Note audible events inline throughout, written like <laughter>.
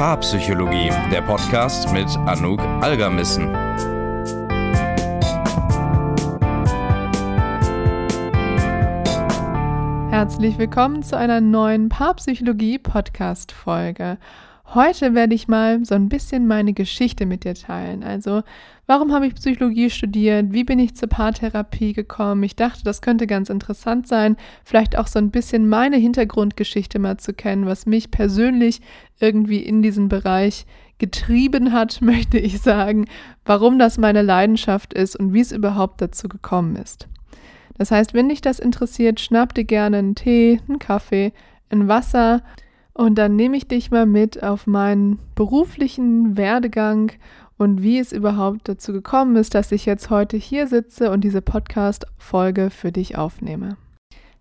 Paarpsychologie, der Podcast mit Anouk Algermissen. Herzlich willkommen zu einer neuen Paarpsychologie-Podcast-Folge. Heute werde ich mal so ein bisschen meine Geschichte mit dir teilen. Also, warum habe ich Psychologie studiert? Wie bin ich zur Paartherapie gekommen? Ich dachte, das könnte ganz interessant sein, vielleicht auch so ein bisschen meine Hintergrundgeschichte mal zu kennen, was mich persönlich irgendwie in diesen Bereich getrieben hat, <laughs> möchte ich sagen, warum das meine Leidenschaft ist und wie es überhaupt dazu gekommen ist. Das heißt, wenn dich das interessiert, schnapp dir gerne einen Tee, einen Kaffee, ein Wasser und dann nehme ich dich mal mit auf meinen beruflichen Werdegang und wie es überhaupt dazu gekommen ist, dass ich jetzt heute hier sitze und diese Podcast-Folge für dich aufnehme.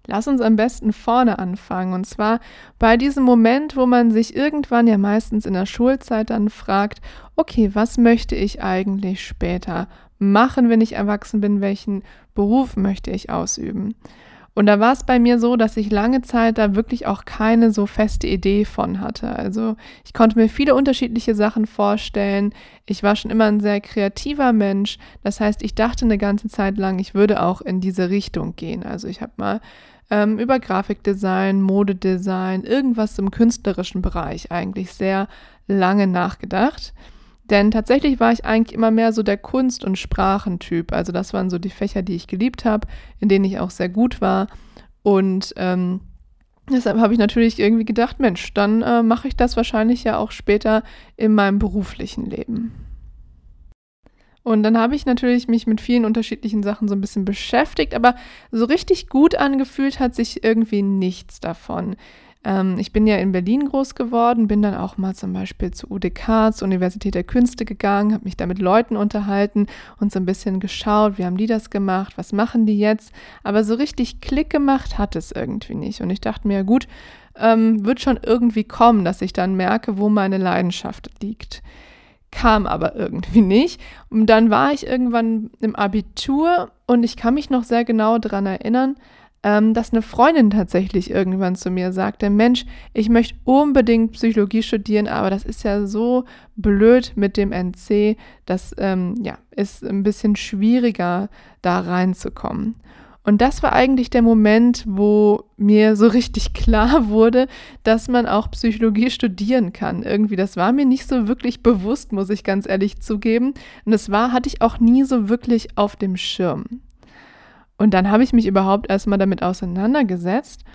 Lass uns am besten vorne anfangen. Und zwar bei diesem Moment, wo man sich irgendwann ja meistens in der Schulzeit dann fragt, okay, was möchte ich eigentlich später machen, wenn ich erwachsen bin? Welchen Beruf möchte ich ausüben? Und da war es bei mir so, dass ich lange Zeit da wirklich auch keine so feste Idee von hatte. Also ich konnte mir viele unterschiedliche Sachen vorstellen. Ich war schon immer ein sehr kreativer Mensch. Das heißt, ich dachte eine ganze Zeit lang, ich würde auch in diese Richtung gehen. Also ich habe mal ähm, über Grafikdesign, Modedesign, irgendwas im künstlerischen Bereich eigentlich sehr lange nachgedacht. Denn tatsächlich war ich eigentlich immer mehr so der Kunst- und Sprachentyp. Also das waren so die Fächer, die ich geliebt habe, in denen ich auch sehr gut war. Und ähm, deshalb habe ich natürlich irgendwie gedacht, Mensch, dann äh, mache ich das wahrscheinlich ja auch später in meinem beruflichen Leben. Und dann habe ich natürlich mich mit vielen unterschiedlichen Sachen so ein bisschen beschäftigt, aber so richtig gut angefühlt hat sich irgendwie nichts davon. Ähm, ich bin ja in Berlin groß geworden, bin dann auch mal zum Beispiel zu UDK, zur Universität der Künste gegangen, habe mich da mit Leuten unterhalten und so ein bisschen geschaut, wie haben die das gemacht, was machen die jetzt. Aber so richtig Klick gemacht hat es irgendwie nicht. Und ich dachte mir, gut, ähm, wird schon irgendwie kommen, dass ich dann merke, wo meine Leidenschaft liegt kam aber irgendwie nicht. Und dann war ich irgendwann im Abitur und ich kann mich noch sehr genau daran erinnern, ähm, dass eine Freundin tatsächlich irgendwann zu mir sagte, Mensch, ich möchte unbedingt Psychologie studieren, aber das ist ja so blöd mit dem NC, das ähm, ja, ist ein bisschen schwieriger, da reinzukommen. Und das war eigentlich der Moment, wo mir so richtig <laughs> klar wurde, dass man auch Psychologie studieren kann. Irgendwie, das war mir nicht so wirklich bewusst, muss ich ganz ehrlich zugeben. Und das war, hatte ich auch nie so wirklich auf dem Schirm. Und dann habe ich mich überhaupt erstmal damit auseinandergesetzt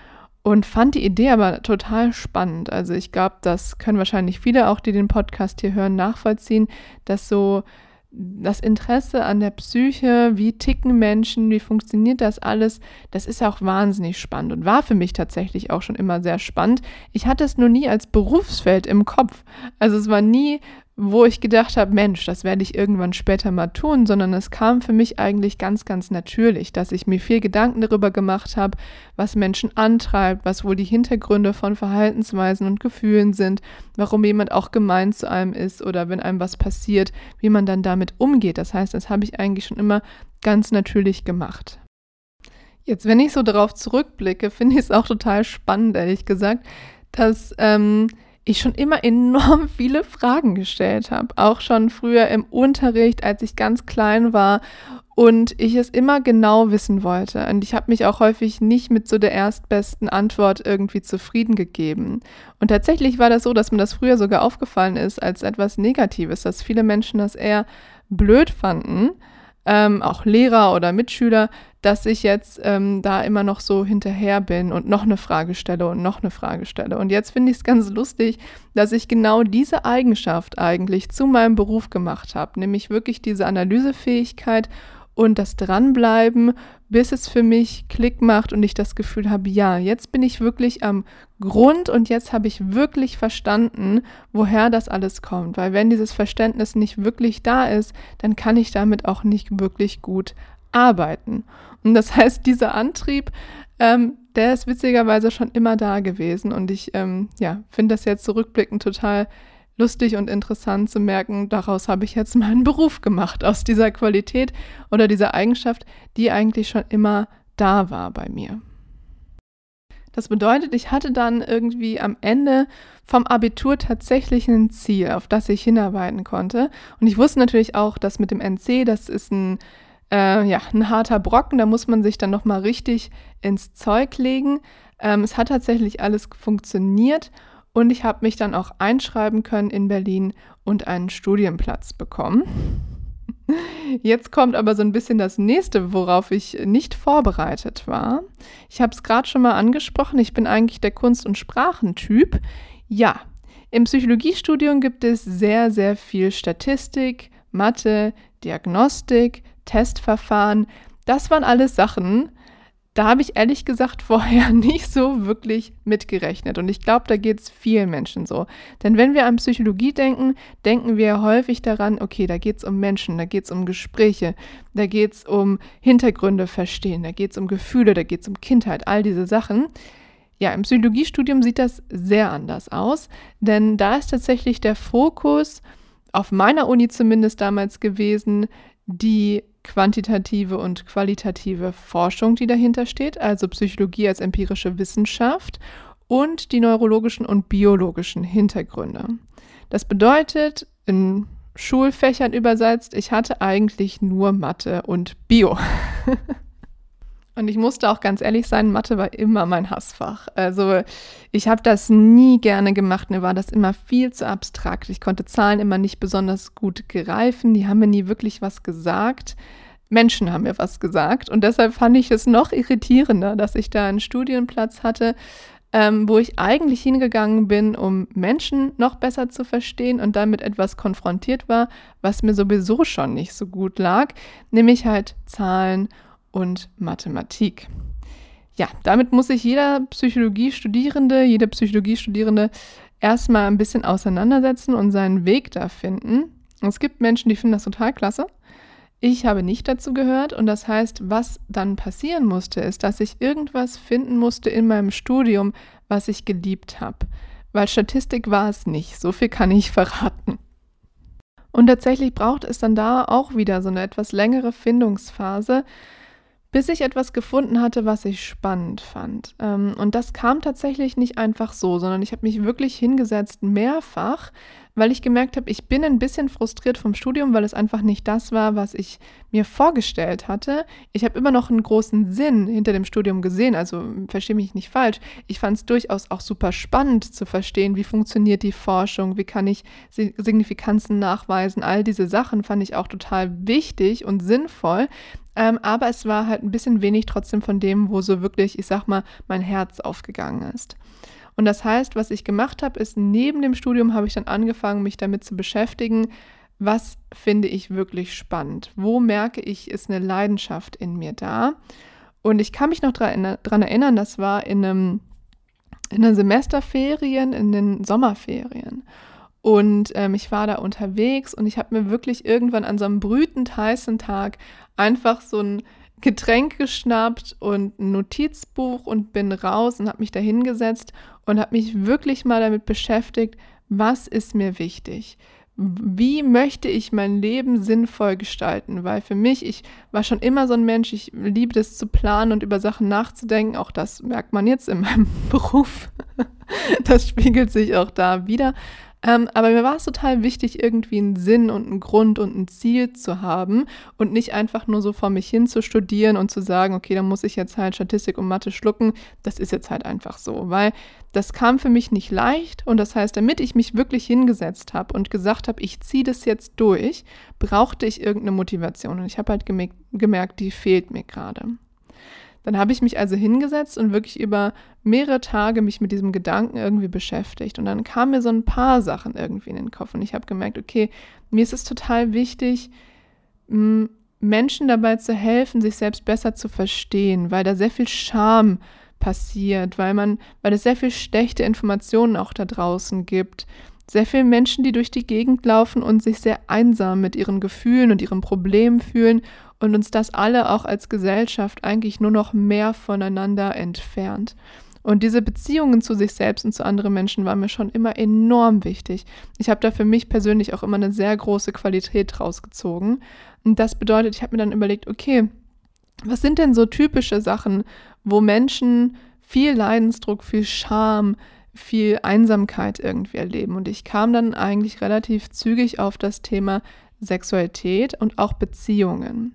und fand die Idee aber total spannend. Also ich glaube, das können wahrscheinlich viele auch, die den Podcast hier hören, nachvollziehen, dass so das Interesse an der Psyche, wie ticken Menschen, wie funktioniert das alles, das ist auch wahnsinnig spannend und war für mich tatsächlich auch schon immer sehr spannend. Ich hatte es nur nie als Berufsfeld im Kopf. Also es war nie wo ich gedacht habe, Mensch, das werde ich irgendwann später mal tun, sondern es kam für mich eigentlich ganz, ganz natürlich, dass ich mir viel Gedanken darüber gemacht habe, was Menschen antreibt, was wohl die Hintergründe von Verhaltensweisen und Gefühlen sind, warum jemand auch gemein zu einem ist oder wenn einem was passiert, wie man dann damit umgeht. Das heißt, das habe ich eigentlich schon immer ganz natürlich gemacht. Jetzt, wenn ich so darauf zurückblicke, <laughs> finde ich es auch total spannend, ehrlich gesagt, dass ähm, ich schon immer enorm <laughs> viele Fragen gestellt habe. Auch schon früher im Unterricht, als ich ganz klein war und ich es immer genau wissen wollte. Und ich habe mich auch häufig nicht mit so der erstbesten Antwort irgendwie zufrieden gegeben. Und tatsächlich war das so, dass mir das früher sogar aufgefallen ist als etwas Negatives, dass viele Menschen das eher blöd fanden ähm, auch Lehrer oder Mitschüler, dass ich jetzt ähm, da immer noch so hinterher bin und noch eine Frage stelle und noch eine Frage stelle. Und jetzt finde ich es ganz lustig, dass ich genau diese Eigenschaft eigentlich zu meinem Beruf gemacht habe, nämlich wirklich diese Analysefähigkeit und das Dranbleiben, bis es für mich Klick macht und ich das Gefühl habe, ja, jetzt bin ich wirklich am Grund und jetzt habe ich wirklich verstanden, woher das alles kommt. Weil wenn dieses Verständnis nicht wirklich da ist, dann kann ich damit auch nicht wirklich gut arbeiten. Und das <laughs> heißt, dieser Antrieb, ähm, der ist witzigerweise schon immer da gewesen und ich ähm, ja, finde das jetzt zurückblickend total lustig und interessant zu merken, daraus habe ich jetzt meinen Beruf gemacht, aus dieser Qualität oder dieser Eigenschaft, die eigentlich schon immer da war bei mir. Das bedeutet, ich hatte dann irgendwie am Ende vom Abitur tatsächlich ein Ziel, auf das ich hinarbeiten konnte. Und ich wusste natürlich auch, dass mit dem NC, das ist ein, äh, ja, ein harter Brocken, da muss man sich dann nochmal richtig ins Zeug legen. Ähm, es hat tatsächlich alles funktioniert und ich habe mich dann auch einschreiben können in Berlin und einen Studienplatz bekommen. Jetzt kommt aber so ein bisschen das nächste, worauf ich nicht vorbereitet war. Ich habe es gerade schon mal angesprochen, ich bin eigentlich der Kunst- und Sprachentyp. Ja, im Psychologiestudium gibt es sehr, sehr viel Statistik, Mathe, Diagnostik, Testverfahren. Das waren alles Sachen, da habe ich ehrlich gesagt <laughs> vorher nicht so wirklich mitgerechnet. Und ich glaube, da geht es vielen Menschen so. Denn wenn wir an Psychologie denken, denken wir häufig daran, okay, da geht es um Menschen, da geht es um Gespräche, da geht es um Hintergründe verstehen, da geht es um Gefühle, da geht es um Kindheit, all diese Sachen. Ja, im Psychologiestudium sieht das sehr anders aus, denn da ist tatsächlich der Fokus auf meiner Uni zumindest damals gewesen, die quantitative und qualitative Forschung, die dahinter steht, also Psychologie als empirische Wissenschaft und die neurologischen und biologischen Hintergründe. Das bedeutet, in Schulfächern übersetzt, ich hatte eigentlich nur Mathe und Bio. <laughs> Und ich musste auch ganz ehrlich sein, Mathe war immer mein Hassfach. Also ich habe das nie gerne gemacht. Mir war das immer viel zu abstrakt. Ich konnte Zahlen immer nicht besonders gut greifen. Die haben mir nie wirklich was gesagt. Menschen haben mir was gesagt. Und deshalb fand ich es noch irritierender, dass ich da einen Studienplatz hatte, ähm, wo ich eigentlich hingegangen bin, um Menschen noch besser zu verstehen und damit etwas konfrontiert war, was mir sowieso schon nicht so gut lag, nämlich halt Zahlen und Mathematik. Ja, damit muss sich jeder Psychologiestudierende, jede Psychologiestudierende erstmal ein bisschen auseinandersetzen und seinen Weg da finden. es gibt Menschen, die finden das total klasse. Ich habe nicht dazu gehört und das heißt, was dann passieren musste, ist, dass ich irgendwas finden musste in meinem Studium, was ich geliebt habe. Weil Statistik war es nicht, so viel kann ich <laughs> verraten. Und tatsächlich braucht es dann da auch wieder so eine etwas längere Findungsphase, bis ich etwas gefunden hatte, was ich spannend fand. Ähm, und das kam tatsächlich nicht einfach so, sondern ich habe mich wirklich hingesetzt, mehrfach, weil ich gemerkt habe, ich bin ein bisschen frustriert vom Studium, weil es einfach nicht das war, was ich mir vorgestellt hatte. Ich habe immer noch einen großen Sinn hinter dem Studium gesehen, also verstehe mich nicht falsch. Ich fand es durchaus auch super spannend zu verstehen, wie funktioniert die Forschung, wie kann ich Signifikanzen nachweisen. All diese Sachen fand ich auch total wichtig und sinnvoll. Ähm, aber es war halt ein bisschen wenig trotzdem von dem, wo so wirklich, ich sag mal, mein Herz aufgegangen ist. Und das heißt, was ich gemacht habe, ist neben dem Studium habe ich dann angefangen, mich damit zu beschäftigen, was finde ich wirklich spannend? Wo merke ich, ist eine Leidenschaft in mir da? Und ich kann mich noch daran erinnern, das war in einem in den Semesterferien, in den Sommerferien. Und ähm, ich war da unterwegs und ich habe mir wirklich irgendwann an so einem brütend heißen Tag einfach so ein Getränk geschnappt und ein Notizbuch und bin raus und habe mich da hingesetzt und habe mich wirklich mal damit beschäftigt, was ist mir wichtig? Wie möchte ich mein Leben sinnvoll gestalten? Weil für mich, ich war schon immer so ein Mensch, ich liebe es zu planen und über Sachen nachzudenken. Auch das merkt man jetzt in meinem <laughs> Beruf. Das spiegelt sich auch da wieder. Ähm, aber mir war es total wichtig, irgendwie einen Sinn und einen Grund und ein Ziel zu haben und nicht einfach nur so vor mich hin zu studieren und zu sagen, okay, dann muss ich jetzt halt Statistik und Mathe schlucken. Das ist jetzt halt einfach so, weil das kam für mich nicht leicht und das heißt, damit ich mich wirklich hingesetzt habe und gesagt habe, ich ziehe das jetzt durch, brauchte ich irgendeine Motivation und ich habe halt gemerkt, die fehlt mir gerade. Dann habe ich mich also hingesetzt und wirklich über mehrere Tage mich mit diesem Gedanken irgendwie beschäftigt. Und dann kamen mir so ein paar Sachen irgendwie in den Kopf. Und ich habe gemerkt, okay, mir ist es total wichtig, Menschen dabei zu helfen, sich selbst besser zu verstehen, weil da sehr viel Scham passiert, weil man, weil es sehr viel schlechte Informationen auch da draußen gibt. Sehr viele Menschen, die durch die Gegend laufen und sich sehr einsam mit ihren Gefühlen und ihren Problemen fühlen und uns das alle auch als Gesellschaft eigentlich nur noch mehr voneinander entfernt. Und diese Beziehungen zu sich selbst und zu anderen Menschen waren mir schon immer enorm wichtig. Ich habe da für mich persönlich auch immer eine sehr große Qualität rausgezogen. Und das bedeutet, ich habe mir dann überlegt, okay, was sind denn so typische Sachen, wo Menschen viel Leidensdruck, viel Scham, viel Einsamkeit irgendwie erleben. Und ich kam dann eigentlich relativ zügig auf das Thema Sexualität und auch Beziehungen.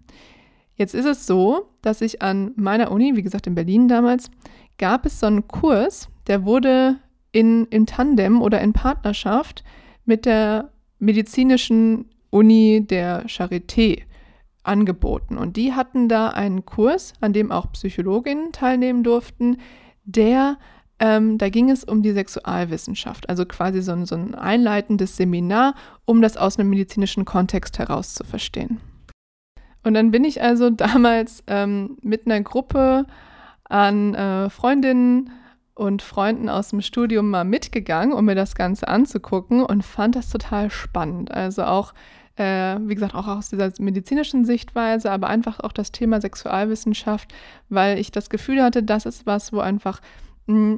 Jetzt ist es so, dass ich an meiner Uni, wie gesagt in Berlin damals, gab es so einen Kurs, der wurde in, in Tandem oder in Partnerschaft mit der medizinischen Uni der Charité angeboten. Und die hatten da einen Kurs, an dem auch Psychologinnen teilnehmen durften, der, ähm, da ging es um die Sexualwissenschaft, also quasi so ein, so ein einleitendes Seminar, um das aus einem medizinischen Kontext heraus zu verstehen. Und dann bin ich also <laughs> damals ähm, mit einer Gruppe an äh, Freundinnen und Freunden aus dem Studium mal mitgegangen, um mir das Ganze anzugucken und fand das total spannend. Also auch, äh, wie gesagt, auch aus dieser medizinischen Sichtweise, aber einfach auch das Thema Sexualwissenschaft, weil ich das Gefühl hatte, das ist was, wo einfach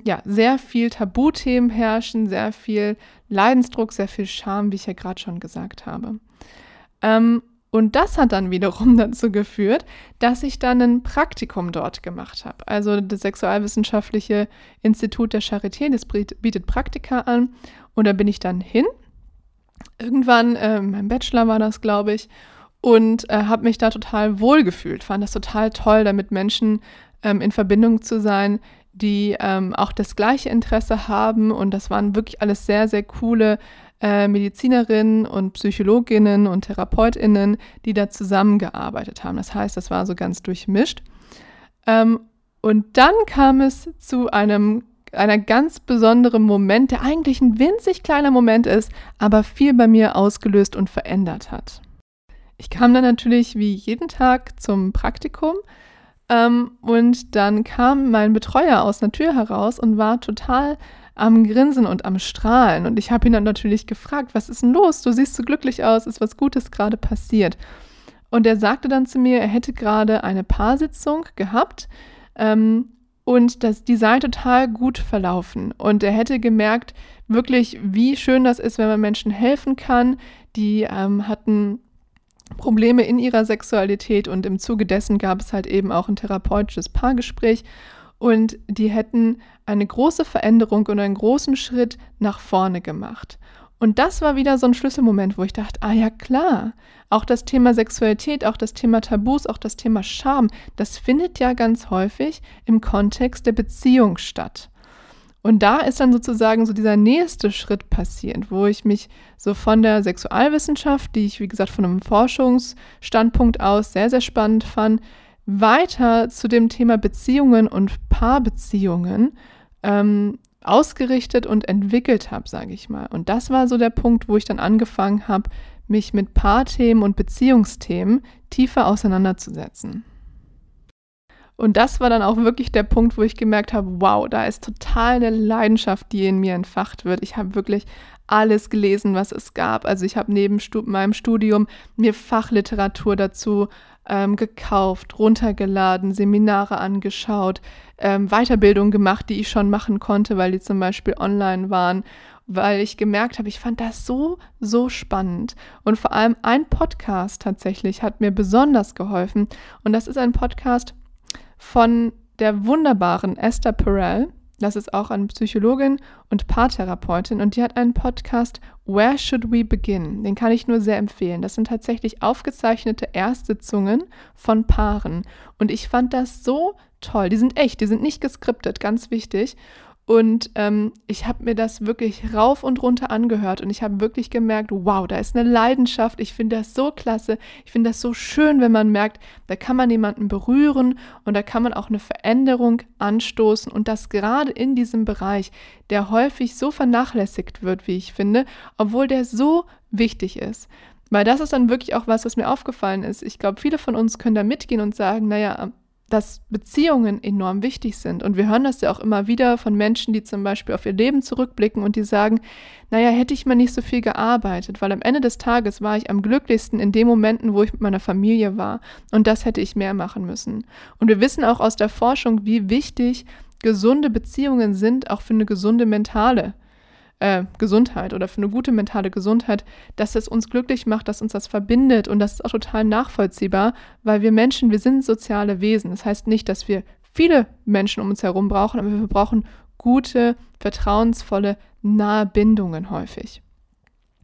ja, sehr viel Tabuthemen herrschen, sehr viel Leidensdruck, sehr viel Scham, wie ich ja gerade schon gesagt habe. Ähm, und das hat dann wiederum <laughs> dazu geführt, dass ich dann ein Praktikum dort gemacht habe. Also das Sexualwissenschaftliche Institut der Charité, das bietet Praktika an. Und da bin ich dann hin. Irgendwann, äh, mein Bachelor war das, glaube ich, und äh, habe mich da total wohl gefühlt. Fand das total toll, da mit Menschen ähm, in Verbindung zu sein, die ähm, auch das gleiche Interesse haben. Und das waren wirklich alles sehr, sehr coole äh, Medizinerinnen und Psychologinnen und Therapeutinnen, die da zusammengearbeitet haben. Das heißt, das war so ganz durchmischt. Ähm, und dann kam es zu einem einer ganz besonderen Moment, der eigentlich ein winzig kleiner Moment ist, aber viel bei mir ausgelöst und verändert hat. Ich kam dann natürlich wie jeden Tag zum Praktikum ähm, und dann kam mein Betreuer aus der Tür heraus und war total am Grinsen und am Strahlen. Und ich habe ihn dann natürlich gefragt, was ist denn los? Du siehst so glücklich aus, ist was Gutes gerade passiert? Und er sagte dann zu mir, er hätte gerade eine Paarsitzung gehabt ähm, und das, die sei total gut verlaufen. Und er hätte gemerkt, wirklich, wie schön das ist, wenn man Menschen helfen kann. Die ähm, hatten Probleme in ihrer Sexualität und im Zuge dessen gab es halt eben auch ein therapeutisches Paargespräch und die hätten eine große Veränderung und einen großen Schritt nach vorne gemacht. Und das war wieder so ein Schlüsselmoment, wo ich dachte, ah ja klar, auch das Thema Sexualität, auch das Thema Tabus, auch das Thema Scham, das findet ja ganz häufig im Kontext der Beziehung statt. Und da ist dann sozusagen so dieser nächste Schritt passiert, wo ich mich so von der Sexualwissenschaft, die ich wie gesagt von einem Forschungsstandpunkt aus sehr, sehr spannend fand, weiter zu dem Thema Beziehungen und Paarbeziehungen ähm, ausgerichtet und entwickelt habe, sage ich mal. Und das war so der Punkt, wo ich dann angefangen habe, mich mit Paarthemen und Beziehungsthemen tiefer auseinanderzusetzen. Und das war dann auch wirklich der Punkt, wo ich gemerkt habe, wow, da ist total eine Leidenschaft, die in mir entfacht wird. Ich habe wirklich alles gelesen, was es gab. Also ich habe neben meinem Studium mir Fachliteratur dazu ähm, gekauft, runtergeladen, Seminare angeschaut, ähm, Weiterbildungen gemacht, die ich schon machen konnte, weil die zum Beispiel online waren, weil ich gemerkt habe, ich fand das so, so spannend. Und vor allem ein Podcast tatsächlich hat mir besonders geholfen. Und das ist ein Podcast von der wunderbaren Esther Perel. Das ist auch eine Psychologin und Paartherapeutin und die hat einen Podcast Where Should We Begin? Den kann ich nur sehr empfehlen. Das sind tatsächlich aufgezeichnete Erstsitzungen von Paaren und ich fand das so toll. Die sind echt, die sind nicht geskriptet, ganz wichtig. Und ähm, ich habe mir das wirklich rauf und runter angehört und ich habe wirklich gemerkt, wow, da ist eine Leidenschaft. Ich finde das so klasse. Ich finde das so schön, wenn man merkt, da kann man jemanden berühren und da kann man auch eine Veränderung anstoßen und das gerade in diesem Bereich, der häufig so vernachlässigt wird, wie ich finde, obwohl der so wichtig ist. Weil das ist dann wirklich auch was, was mir aufgefallen ist. Ich glaube, viele von uns können da mitgehen und sagen, naja, dass Beziehungen enorm wichtig sind. Und wir hören das ja auch immer wieder von Menschen, die zum Beispiel auf ihr Leben zurückblicken und die sagen, naja, hätte ich mal nicht so viel gearbeitet, weil am Ende des Tages war ich am glücklichsten in den Momenten, wo ich mit meiner Familie war. Und das hätte ich mehr machen müssen. Und wir wissen auch aus der Forschung, wie wichtig gesunde Beziehungen sind, auch für eine gesunde mentale äh, Gesundheit oder für eine gute mentale Gesundheit, dass es uns glücklich macht, dass uns das verbindet und das ist auch total nachvollziehbar, weil wir Menschen, wir sind soziale Wesen. Das heißt nicht, dass wir viele Menschen um uns herum brauchen, aber wir brauchen gute, vertrauensvolle, nahe Bindungen häufig.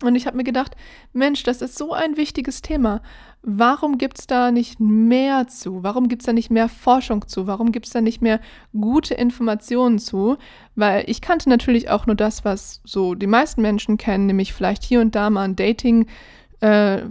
Und ich habe mir gedacht, Mensch, das ist so ein wichtiges Thema. Warum gibt es da nicht mehr zu? Warum gibt es da nicht mehr Forschung zu? Warum gibt es da nicht mehr gute Informationen zu? Weil ich kannte natürlich auch nur das, was so die meisten Menschen kennen, nämlich vielleicht hier und da mal ein Dating, äh,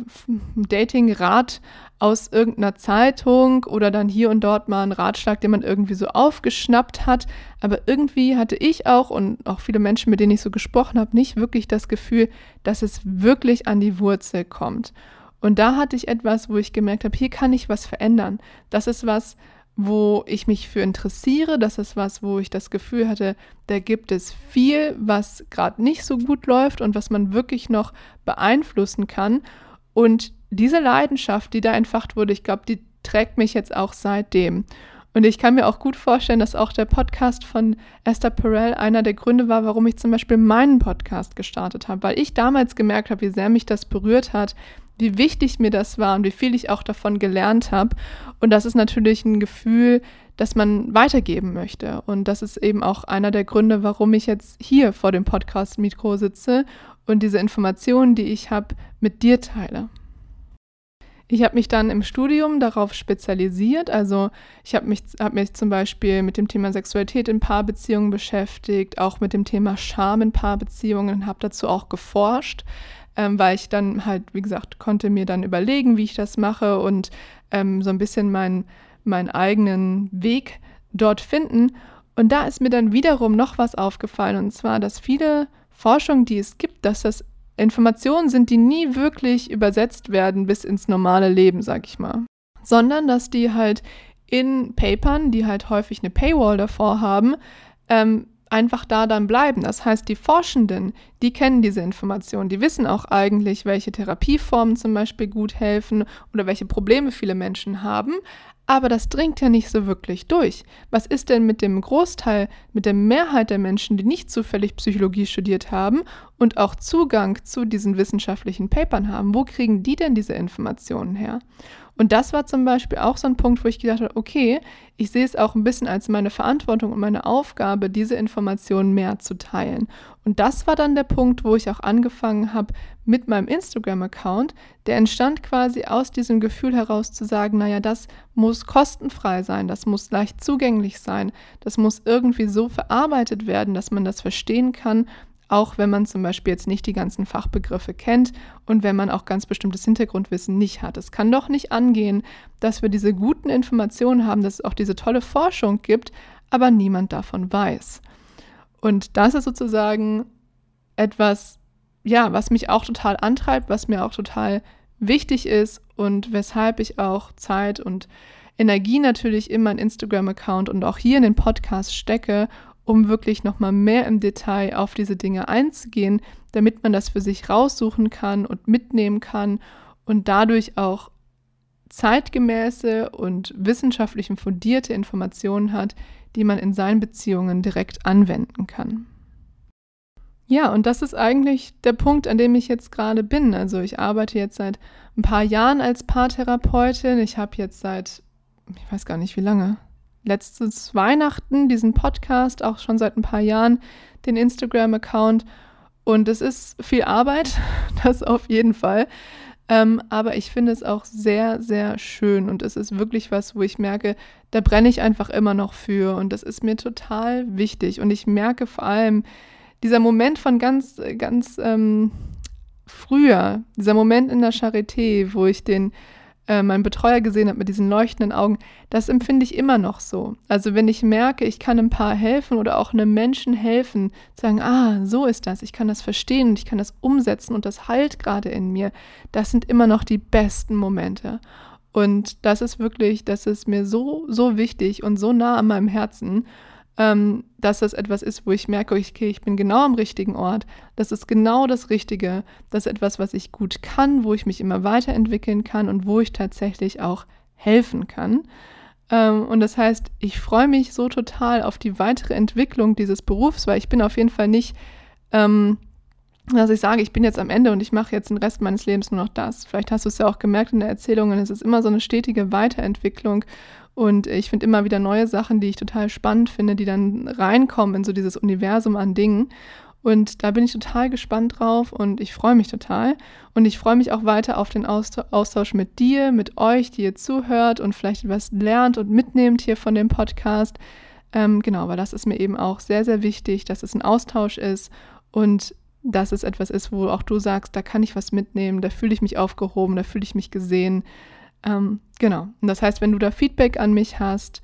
Dating-Rat aus irgendeiner Zeitung oder dann hier und dort mal einen Ratschlag, den man irgendwie so aufgeschnappt hat. Aber irgendwie hatte ich auch und auch viele Menschen, mit denen ich so gesprochen habe, nicht wirklich das Gefühl, dass es wirklich an die Wurzel kommt. Und da hatte ich etwas, wo ich gemerkt habe, hier kann ich was verändern. Das ist was, wo ich mich für interessiere. Das ist was, wo ich das Gefühl hatte, da gibt es viel, was gerade nicht so gut läuft und was man wirklich noch beeinflussen kann. Und diese Leidenschaft, die da entfacht wurde, ich glaube, die trägt mich jetzt auch seitdem. Und ich kann mir auch gut vorstellen, dass auch der Podcast von Esther Perel einer der Gründe war, warum ich zum Beispiel meinen Podcast gestartet habe, weil ich damals gemerkt habe, wie sehr mich das berührt hat, wie wichtig mir das war und wie viel ich auch davon gelernt habe. Und das ist natürlich ein Gefühl, das man weitergeben möchte. Und das ist eben auch einer der Gründe, warum ich jetzt hier vor dem Podcast-Mikro sitze und diese Informationen, die ich habe, mit dir teile. Ich habe mich dann im Studium darauf spezialisiert. Also ich habe mich, hab mich zum Beispiel mit dem Thema Sexualität in Paarbeziehungen beschäftigt, auch mit dem Thema Scham in Paarbeziehungen, habe dazu auch geforscht, ähm, weil ich dann halt, wie gesagt, konnte mir dann überlegen, wie ich das mache und ähm, so ein bisschen meinen meinen eigenen Weg dort finden. Und da ist mir dann wiederum noch was aufgefallen, und zwar, dass viele Forschung, die es gibt, dass das Informationen sind, die nie wirklich übersetzt werden bis ins normale Leben, sag ich mal. Sondern dass die halt in Papern, die halt häufig eine Paywall davor haben, ähm, einfach da dann bleiben. Das heißt, die Forschenden, die kennen diese Informationen, die wissen auch eigentlich, welche Therapieformen zum Beispiel gut helfen oder welche Probleme viele Menschen haben, aber das dringt ja nicht so wirklich durch. Was ist denn mit dem Großteil, mit der Mehrheit der Menschen, die nicht zufällig Psychologie studiert haben und auch Zugang zu diesen wissenschaftlichen Papern haben? Wo kriegen die denn diese Informationen her? Und das war zum Beispiel auch so ein Punkt, wo ich gedacht habe, okay, ich sehe es auch ein bisschen als meine Verantwortung und meine Aufgabe, diese Informationen mehr zu teilen. Und das war dann der Punkt, wo ich auch angefangen habe mit meinem Instagram-Account. Der entstand quasi aus diesem Gefühl heraus zu sagen, naja, das muss kostenfrei sein, das muss leicht zugänglich sein, das muss irgendwie so verarbeitet werden, dass man das verstehen kann auch wenn man zum Beispiel jetzt nicht die ganzen Fachbegriffe kennt und wenn man auch ganz bestimmtes Hintergrundwissen nicht hat. Es kann doch nicht angehen, dass wir diese guten Informationen haben, dass es auch diese tolle Forschung gibt, aber niemand davon weiß. Und das ist sozusagen etwas, ja, was mich auch total antreibt, was mir auch total wichtig ist und weshalb ich auch Zeit und Energie natürlich in meinen Instagram-Account und auch hier in den Podcast stecke, um wirklich nochmal mehr im Detail auf diese Dinge einzugehen, damit man das für sich raussuchen kann und mitnehmen kann und dadurch auch zeitgemäße und wissenschaftlich fundierte Informationen hat, die man in seinen Beziehungen direkt anwenden kann. Ja, und das ist eigentlich der Punkt, an dem ich jetzt gerade bin. Also ich arbeite jetzt seit ein paar Jahren als Paartherapeutin. Ich habe jetzt seit, ich weiß gar nicht wie lange, letztes Weihnachten diesen Podcast, auch schon seit ein paar Jahren den Instagram-Account. Und es ist viel Arbeit, <laughs> das auf jeden Fall. Ähm, aber ich finde es auch sehr, sehr schön und es ist wirklich was, wo ich merke, da brenne ich einfach immer noch für und das ist mir total wichtig. Und ich merke vor allem dieser Moment von ganz, ganz ähm, früher, dieser Moment in der Charité, wo ich den äh, mein Betreuer gesehen hat mit diesen leuchtenden Augen, das empfinde ich immer noch so. Also wenn ich merke, ich kann ein Paar helfen oder auch einem Menschen helfen, sagen, ah, so ist das, ich kann das verstehen und ich kann das umsetzen und das heilt gerade in mir, das sind immer noch die besten Momente. Und das ist wirklich, das ist mir so, so wichtig und so nah an meinem Herzen ähm, dass das etwas ist, wo ich merke, okay, ich bin genau am richtigen Ort. Das ist genau das Richtige. Das ist etwas, was ich gut kann, wo ich mich immer weiterentwickeln kann und wo ich tatsächlich auch helfen kann. Ähm, und das heißt, ich freue mich so total auf die weitere Entwicklung dieses Berufs, weil ich bin auf jeden Fall nicht ähm, dass ich sage, ich bin jetzt am Ende und ich mache jetzt den Rest meines Lebens nur noch das. Vielleicht hast du es ja auch gemerkt in der Erzählung, es ist immer so eine stetige Weiterentwicklung und ich finde immer wieder neue Sachen, die ich total spannend finde, die dann reinkommen in so dieses Universum an Dingen. Und da bin ich total gespannt drauf und ich freue mich total. Und ich freue mich auch weiter auf den Austausch mit dir, mit euch, die ihr zuhört und vielleicht etwas lernt und mitnehmt hier von dem Podcast. Ähm, genau, weil das ist mir eben auch sehr, sehr wichtig, dass es ein Austausch ist und dass es etwas ist, wo auch du sagst, da kann ich was mitnehmen, da fühle ich mich aufgehoben, da fühle ich mich gesehen. Ähm, genau. Und das heißt, wenn du da Feedback an mich hast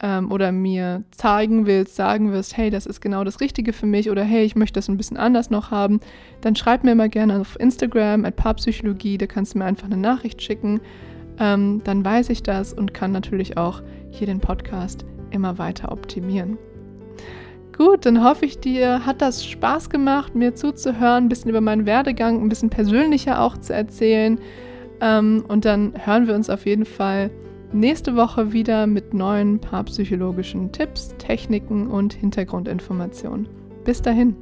ähm, oder mir zeigen willst, sagen wirst, hey, das ist genau das Richtige für mich oder hey, ich möchte das ein bisschen anders noch haben, dann schreib mir mal gerne auf Instagram at Paarpsychologie, da kannst du mir einfach eine Nachricht schicken. Ähm, dann weiß ich das und kann natürlich auch hier den Podcast immer weiter optimieren. Gut, dann hoffe ich, dir hat das Spaß gemacht, mir zuzuhören, ein bisschen über meinen Werdegang, ein bisschen persönlicher auch zu erzählen. Ähm, und dann hören wir uns auf jeden Fall nächste Woche wieder mit neuen paarpsychologischen Tipps, Techniken und Hintergrundinformationen. Bis dahin.